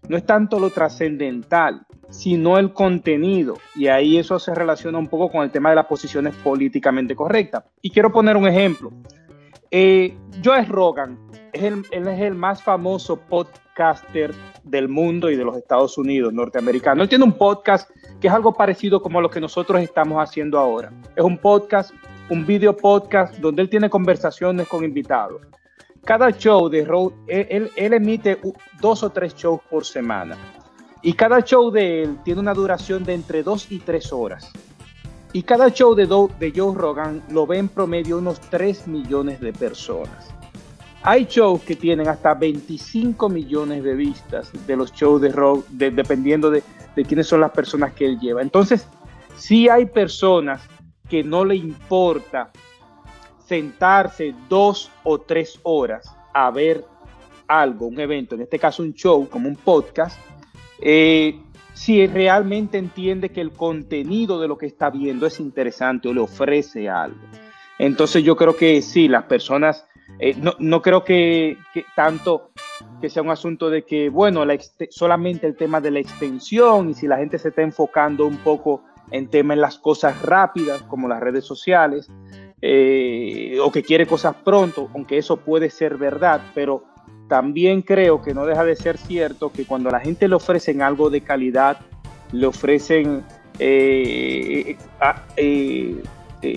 D: no es tanto lo trascendental, sino el contenido. Y ahí eso se relaciona un poco con el tema de las posiciones políticamente correctas. Y quiero poner un ejemplo. Eh, Joe Rogan, es él es el más famoso podcaster del mundo y de los Estados Unidos norteamericanos. Él tiene un podcast que es algo parecido como lo que nosotros estamos haciendo ahora. Es un podcast, un video podcast donde él tiene conversaciones con invitados cada show de Road, él, emite dos o tres shows por semana. Y cada show de él tiene una duración de entre dos y tres horas. Y cada show de, Joe Rogan lo ven promedio unos 3 millones de personas. Hay shows que tienen hasta 25 millones de vistas de los shows de dependiendo de, de quiénes son las personas que él lleva. Entonces, sí hay personas que no le importa sentarse dos o tres horas a ver algo, un evento, en este caso un show, como un podcast, eh, si realmente entiende que el contenido de lo que está viendo es interesante o le ofrece algo. Entonces yo creo que sí, las personas, eh, no, creo que, tanto que sea un asunto de que, bueno, solamente el tema de la extensión y si la gente se está enfocando un poco en temas en las cosas rápidas como las redes sociales, eh, o que quiere cosas pronto, aunque eso puede ser verdad, pero también creo que no deja de ser cierto que cuando a la gente le ofrecen algo de calidad, le ofrecen eh, eh,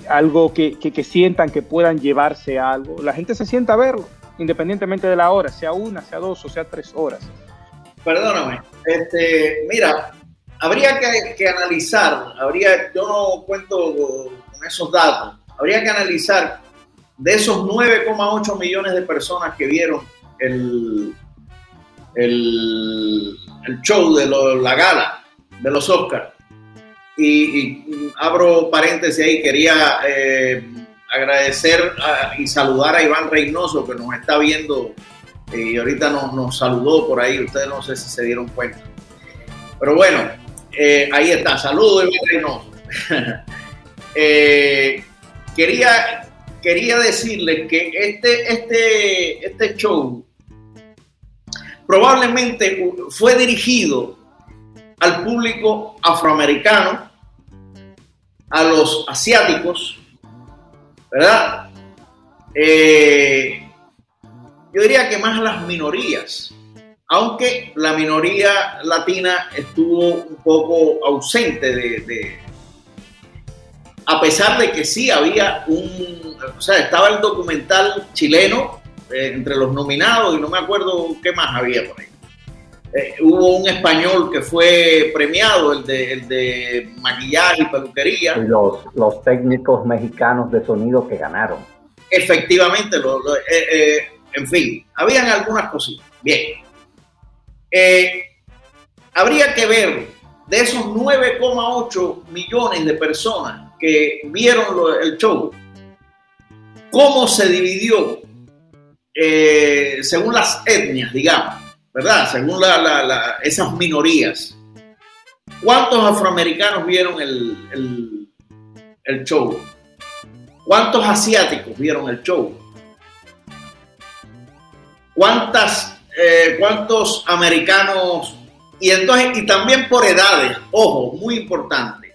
D: algo que, sientan que puedan llevarse algo, la gente se sienta a verlo, independientemente de la hora, sea una, sea dos o sea tres horas.
E: Perdóname, este, mira, habría que, que analizar, habría, yo no cuento con esos datos, habría que analizar de esos 9,8 millones de personas que vieron el, el, show de la gala de los Oscars. Y, abro paréntesis ahí, quería eh, agradecer y saludar a Iván Reynoso que nos está viendo eh, y ahorita nos, saludó por ahí, ustedes no sé si se dieron cuenta. Pero bueno, eh, ahí está, saludos Iván Reynoso. quería, quería decirles que este, este, este show probablemente fue dirigido al público afroamericano, a los asiáticos, ¿verdad? Eh, yo diría que más a las minorías, aunque la minoría latina estuvo un poco ausente de, a pesar de que sí había un, o sea, estaba el documental chileno eh, entre los nominados y no me acuerdo qué más había por ahí. Eh, hubo un español que fue premiado, el de, el de maquillaje y peluquería.
C: Y los, los técnicos mexicanos de sonido que ganaron.
E: Efectivamente, eh, en fin, habían algunas cositas. Bien. habría que ver de esos 9,8 millones de personas que vieron el show, cómo se dividió eh, según las etnias, digamos, ¿verdad? Según esas minorías. ¿Cuántos afroamericanos vieron el, el, show? ¿Cuántos asiáticos vieron el show? ¿Cuántas, eh, ¿Cuántos americanos? Y entonces, y también por edades, ojo, muy importante.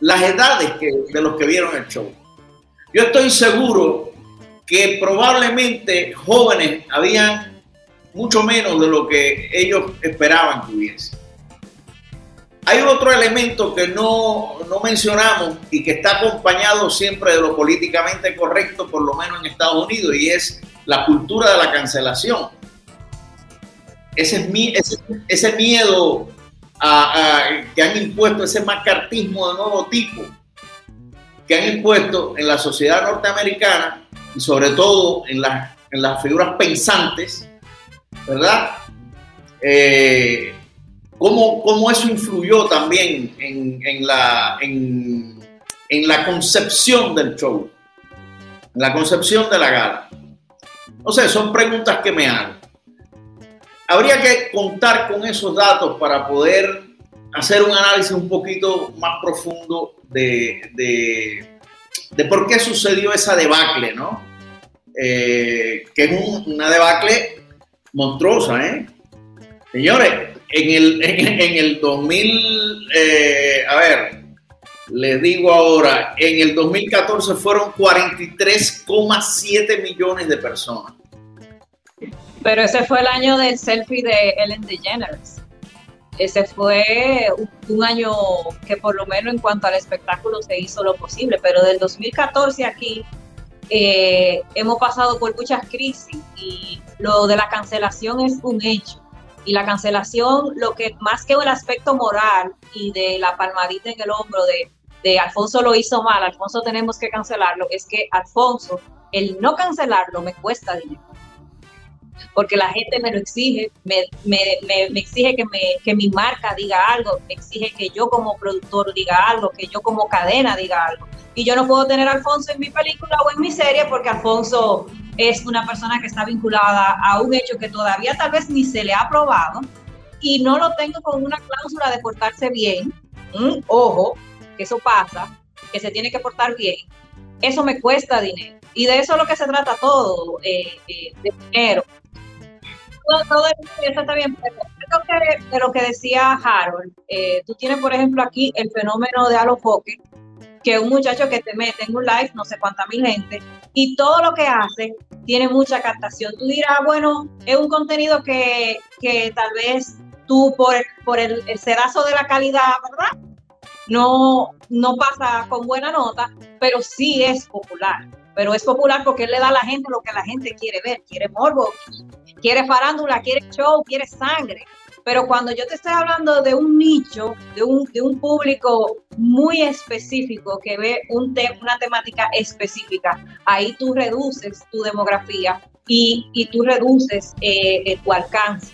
E: Las edades que, de los que vieron el show. Yo estoy seguro que probablemente jóvenes habían mucho menos de lo que ellos esperaban que hubiese. Hay otro elemento que no, no, mencionamos y que está acompañado siempre de lo políticamente correcto, por lo menos en Estados Unidos, y es la cultura de la cancelación. Ese, ese, ese miedo a, que han impuesto, ese macartismo de nuevo tipo que han impuesto en la sociedad norteamericana y sobre todo en, en las figuras pensantes, ¿verdad? Eh, ¿cómo, eso influyó también en, la, en, la concepción del show, en la concepción de la gala? No sé, son preguntas que me hago. Habría que contar con esos datos para poder hacer un análisis un poquito más profundo de, de por qué sucedió esa debacle, ¿no? Eh, que es una debacle monstruosa, ¿eh? Señores, en el, en, el 2000, eh, a ver, les digo ahora, en el 2014 fueron 43,7 millones de personas.
F: Pero ese fue el año del selfie de Ellen DeGeneres ese fue un, año que por lo menos en cuanto al espectáculo se hizo lo posible, pero del 2014 aquí eh, hemos pasado por muchas crisis y lo de la cancelación es un hecho. Y la cancelación, lo que más que el aspecto moral y de la palmadita en el hombro de, de Alfonso lo hizo mal, Alfonso tenemos que cancelarlo, es que Alfonso, el no cancelarlo me cuesta dinero porque la gente me lo exige, me, me, me, exige que, me, que mi marca diga algo, me exige que yo como productor diga algo, que yo como cadena diga algo. Y yo no puedo tener a Alfonso en mi película o en mi serie porque Alfonso es una persona que está vinculada a un hecho que todavía tal vez ni se le ha aprobado y no lo tengo con una cláusula de portarse bien. Ojo, que eso pasa, que se tiene que portar bien. Eso me cuesta dinero. Y de eso es lo que se trata todo, eh, eh, de dinero todo, eso está bien, pero que, de lo que decía Harold, eh, tú tienes, por ejemplo, aquí el fenómeno de Alofoque, que un muchacho que te mete en un live, no sé cuánta mil gente, y todo lo que hace tiene mucha captación. Tú dirás, bueno, es un contenido que, que tal vez tú por, por el, el sedazo de la calidad, ¿verdad? No, no pasa con buena nota, pero sí es popular. Pero es popular porque él le da a la gente lo que la gente quiere ver, quiere morbo, quiere farándula, quiere show, quiere sangre. Pero cuando yo te estoy hablando de un nicho, de un, de un público muy específico que ve un una temática específica, ahí tú reduces tu demografía y, y tú reduces eh, eh, tu alcance.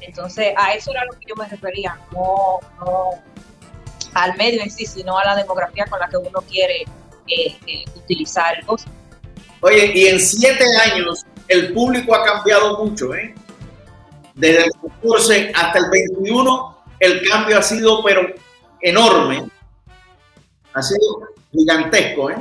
F: Entonces, a eso era lo que yo me refería, no, no al medio en sí, sino a la demografía con la que uno quiere eh, utilizar cosas.
E: Oye, y en siete años el público ha cambiado mucho, ¿eh? Desde el 14 hasta el 21, el cambio ha sido, pero enorme. Ha sido gigantesco, ¿eh?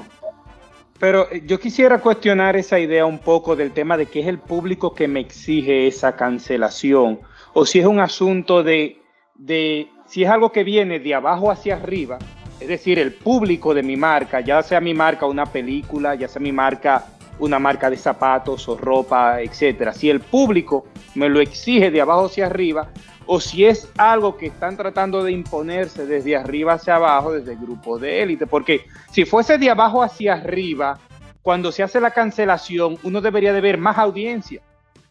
D: Pero eh, yo quisiera cuestionar esa idea un poco del tema de que es el público que me exige esa cancelación, o si es un asunto de, de si es algo que viene de abajo hacia arriba, es decir, el público de mi marca, ya sea mi marca una película, ya sea mi marca una marca de zapatos o ropa, etcétera. Si el público me lo exige de abajo hacia arriba, o si es algo que están tratando de imponerse desde arriba hacia abajo, desde el grupo de élite, porque si fuese de abajo hacia arriba, cuando se hace la cancelación, uno debería de ver más audiencia,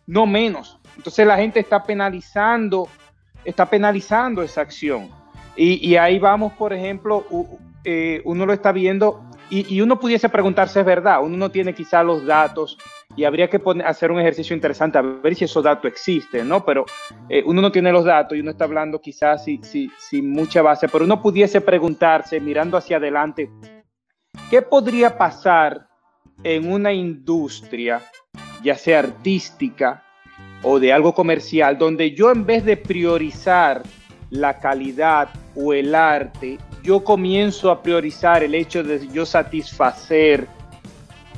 D: no menos. Entonces la gente está penalizando, está penalizando esa acción. Y, ahí vamos, por ejemplo, eh, uno lo está viendo y, uno pudiese preguntarse, es verdad, uno no tiene quizá los datos y habría que hacer un ejercicio interesante a ver si esos datos existen, ¿no? Pero eh, uno no tiene los datos y uno está hablando quizás sin, sin mucha base, pero uno pudiese preguntarse, mirando hacia adelante, ¿qué podría pasar en una industria, ya sea artística o de algo comercial, donde yo en vez de priorizar la calidad o el arte, yo comienzo a priorizar el hecho de yo satisfacer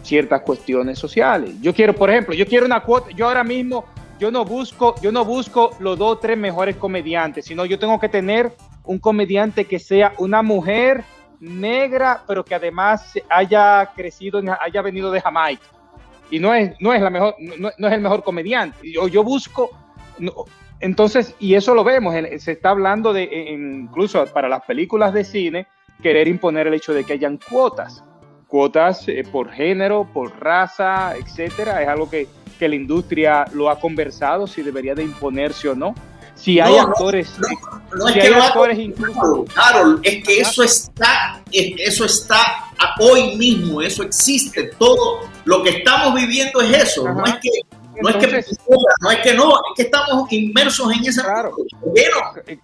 D: ciertas cuestiones sociales. Yo quiero, por ejemplo, yo quiero una cuota, yo ahora mismo, yo no busco, yo no busco los dos o tres mejores comediantes, sino yo tengo que tener un comediante que sea una mujer negra, pero que además haya crecido, haya venido de Jamaica. Y no es, no es la mejor, no, es el mejor comediante. Yo, yo busco, entonces, y eso lo vemos, se está hablando de, incluso para las películas de cine, querer imponer el hecho de que hayan cuotas cuotas eh, por género, por raza, etcétera. Es algo que, la industria lo ha conversado, si debería de imponerse o no. Si hay actores,
E: no, si hay actores incluso. Claro, es que eso está, eso está hoy mismo, eso existe. Todo lo que estamos viviendo es eso. No es que no, es que no es que no, es que estamos inmersos en ese
D: mundo.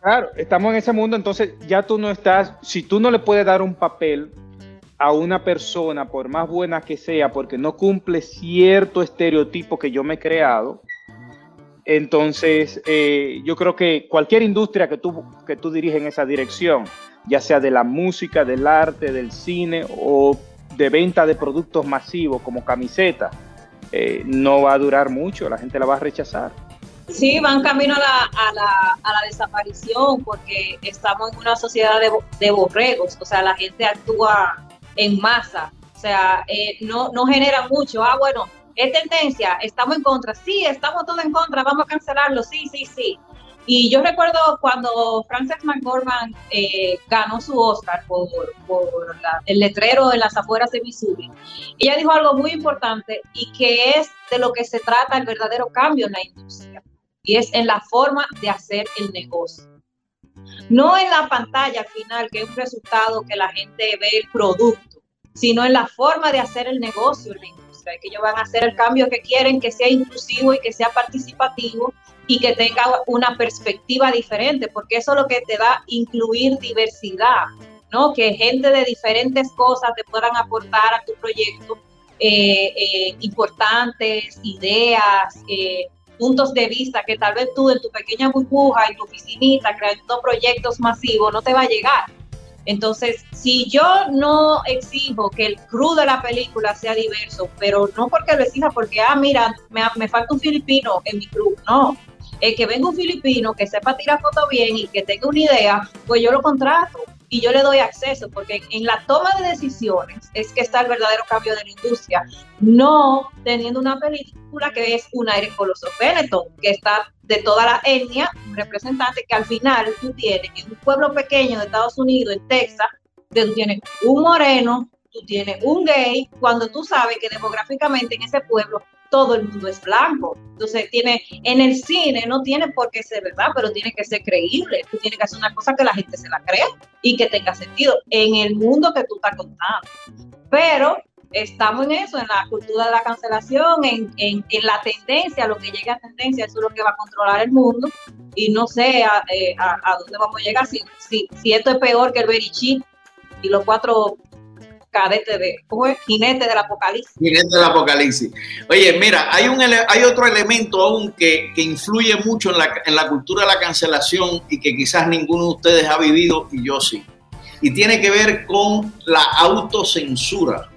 D: Claro, estamos en ese mundo, entonces ya tú no estás, si tú no le puedes dar un papel a una persona, por más buena que sea, porque no cumple cierto estereotipo que yo me he creado, entonces eh, yo creo que cualquier industria que tú, que tú diriges en esa dirección, ya sea de la música, del arte, del cine o de venta de productos masivos como camiseta, eh, no va a durar mucho, la gente la va a rechazar.
F: Sí, van camino a la, a la, a la desaparición porque estamos en una sociedad de, de borregos, o sea, la gente actúa en masa. O sea, eh, no, no genera mucho. Ah, bueno, es tendencia, estamos en contra. Sí, estamos todos en contra, vamos a cancelarlo. Sí, sí, sí. Y yo recuerdo cuando Frances McDormand eh, ganó su Oscar por, el letrero en las afueras de Missouri, ella dijo algo muy importante y que es de lo que se trata el verdadero cambio en la industria, y es en la forma de hacer el negocio. No en la pantalla final, que es un resultado que la gente ve el producto, sino en la forma de hacer el negocio en la industria, que ellos van a hacer el cambio que quieren, que sea inclusivo y que sea participativo y que tenga una perspectiva diferente, porque eso es lo que te da incluir diversidad, ¿no? Que gente de diferentes cosas te puedan aportar a tu proyecto eh, eh, importantes, ideas, eh, puntos de vista que tal vez tú en tu pequeña burbuja, en tu oficinita, creando proyectos masivos, no te va a llegar. Entonces, si yo no exijo que el crew de la película sea diverso, pero no porque lo exija, porque, ah, mira, me, me falta un filipino en mi crew, no. El que venga un filipino que sepa tirar fotos bien y que tenga una idea, pues yo lo contrato y yo le doy acceso, porque en la toma de decisiones es que está el verdadero cambio de la industria, no teniendo una película que es un aire coloso Benetton, que está de toda la etnia, un representante que al final tú tienes en un pueblo pequeño de Estados Unidos, en Texas, que tú tienes un moreno, tú tienes un gay, cuando tú sabes que demográficamente en ese pueblo todo el mundo es blanco. Entonces, tiene, en el cine no tiene por qué ser verdad, pero tiene que ser creíble. Tú tienes que hacer una cosa que la gente se la crea y que tenga sentido en el mundo que tú estás contando. Pero estamos en eso, en la cultura de la cancelación, en, en, la tendencia, lo que llegue a tendencia, eso es lo que va a controlar el mundo. Y no sé a, eh, dónde vamos a llegar, si, si, si esto es peor que el Berichi y los cuatro cadete de, Jinete del Apocalipsis.
E: Jinete del Apocalipsis. Oye, mira, hay, un, hay otro elemento aún que, que influye mucho en la, en la cultura de la cancelación y que quizás ninguno de ustedes ha vivido y yo sí. Y tiene que ver con la autocensura.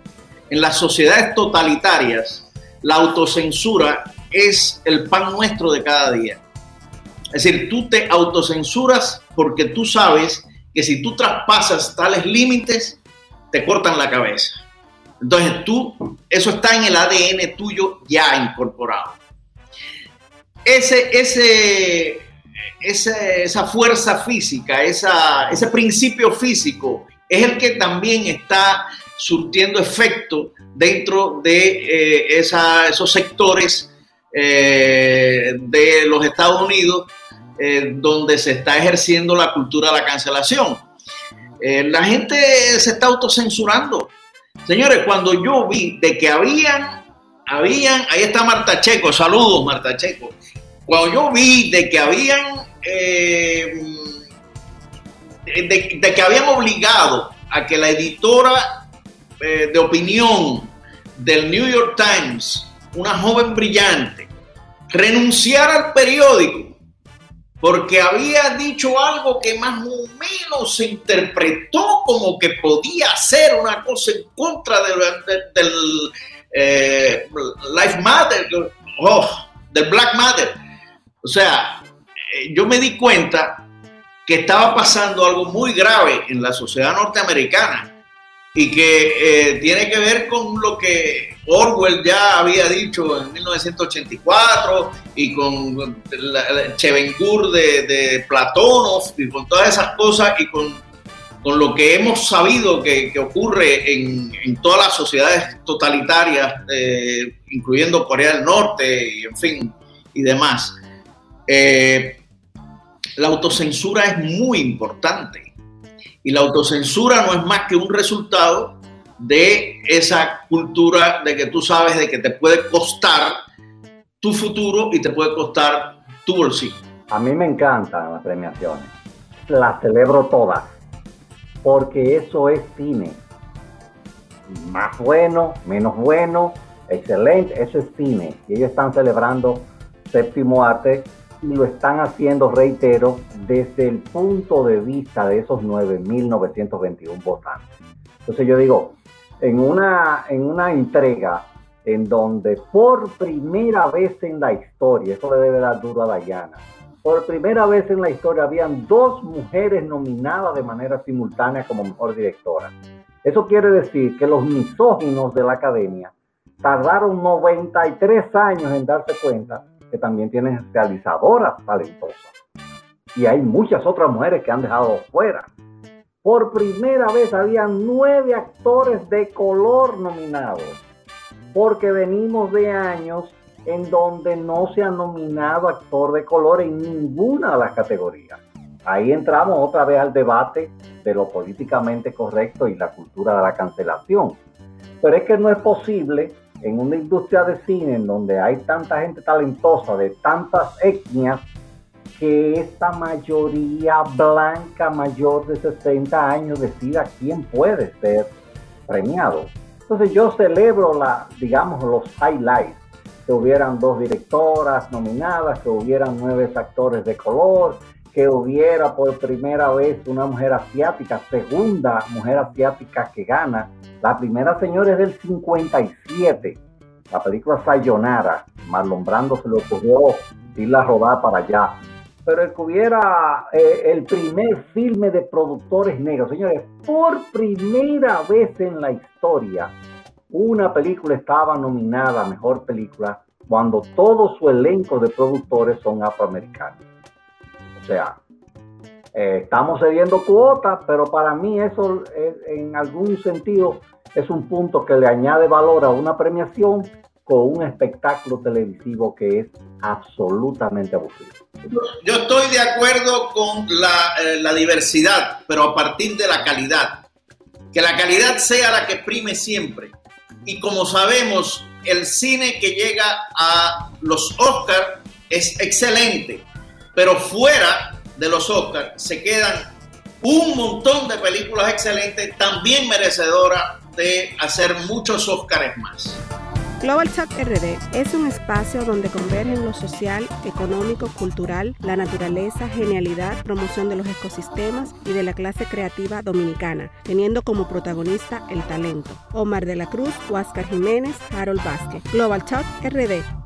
E: en las sociedades totalitarias, la autocensura es el pan nuestro de cada día. Es decir, tú te autocensuras porque tú sabes que si tú traspasas tales límites, te cortan la cabeza. Entonces tú, eso está en el ADN tuyo ya incorporado. Ese, ese, esa fuerza física, ese principio físico, es el que también está surtiendo efecto dentro de eh, esos sectores eh, de los Estados Unidos eh, donde se está ejerciendo la cultura de la cancelación. La gente se está autocensurando. Señores, cuando yo vi de que habían, habían, ahí está Marta Checo, saludos Marta Checo. Cuando yo vi de que habían, de que habían obligado a que la editora eh, de opinión del New York Times, una joven brillante, renunciara al periódico porque había dicho algo que más o menos se interpretó como que podía ser una cosa en contra del, eh, Life Matter, oh, del Black Matter. O sea, eh, yo me di cuenta que estaba pasando algo muy grave en la sociedad norteamericana y que eh, tiene que ver con lo que Orwell ya había dicho en 1984 y con Chevengur de, de Platónov y con todas esas cosas y con, con lo que hemos sabido que, ocurre en, en, todas las sociedades totalitarias, eh, incluyendo Corea del Norte y en fin y demás. Eh, la autocensura es muy importante y la autocensura no es más que un resultado de esa cultura de que tú sabes de que te puede costar tu futuro y te puede costar tu bolsillo.
C: A mí me encantan las premiaciones. Las celebro todas. Porque eso es cine. Más bueno, menos bueno, excelente, eso es cine. Y ellos están celebrando séptimo arte y lo están haciendo, reitero, desde el punto de vista de esos 9.921 votantes. Entonces yo digo, en una, en una entrega en donde por primera vez en la historia, eso le debe dar duro a Dayana, por primera vez en la historia habían dos mujeres nominadas de manera simultánea como mejor directora. Eso quiere decir que los misóginos de la academia tardaron 93 años en darse cuenta también tienen realizadoras talentosas. Y hay muchas otras mujeres que han dejado fuera. Por primera vez había nueve actores de color nominados, porque venimos de años en donde no se ha nominado actor de color en ninguna de las categorías. Ahí entramos otra vez al debate de lo políticamente correcto y la cultura de la cancelación. Pero es que no es posible en una industria de cine en donde hay tanta gente talentosa de tantas etnias, que esta mayoría blanca mayor de 60 años decida quién puede ser premiado. Entonces yo celebro la, digamos, los highlights, que hubieran dos directoras nominadas, que hubieran nueve actores de color, que hubiera por primera vez una mujer asiática, segunda mujer asiática que gana. La primera, señora, es del 57. La película Sayonara. Marlon Brando se le ocurrió irla a rodar para allá. Pero el que hubiera eh, el primer filme de productores negros. Señores, por primera vez en la historia, una película estaba nominada a mejor película cuando todo su elenco de productores son afroamericanos. O sea, eh, estamos cediendo cuotas, pero para mí eso en algún sentido es un punto que le añade valor a una premiación con un espectáculo televisivo que es absolutamente aburrido.
E: Yo estoy de acuerdo con la, eh, la diversidad, pero a partir de la calidad. Que la calidad sea la que prime siempre. Y como sabemos, el cine que llega a los Oscars es excelente pero fuera de los Oscars se quedan un montón de películas excelentes, también merecedoras de hacer muchos Oscars más.
A: Global Talk RD es un espacio donde convergen lo social, económico, cultural, la naturaleza, genialidad, promoción de los ecosistemas y de la clase creativa dominicana, teniendo como protagonista el talento. Omar de la Cruz, Huáscar Jiménez, Harold Vázquez. Global Talk RD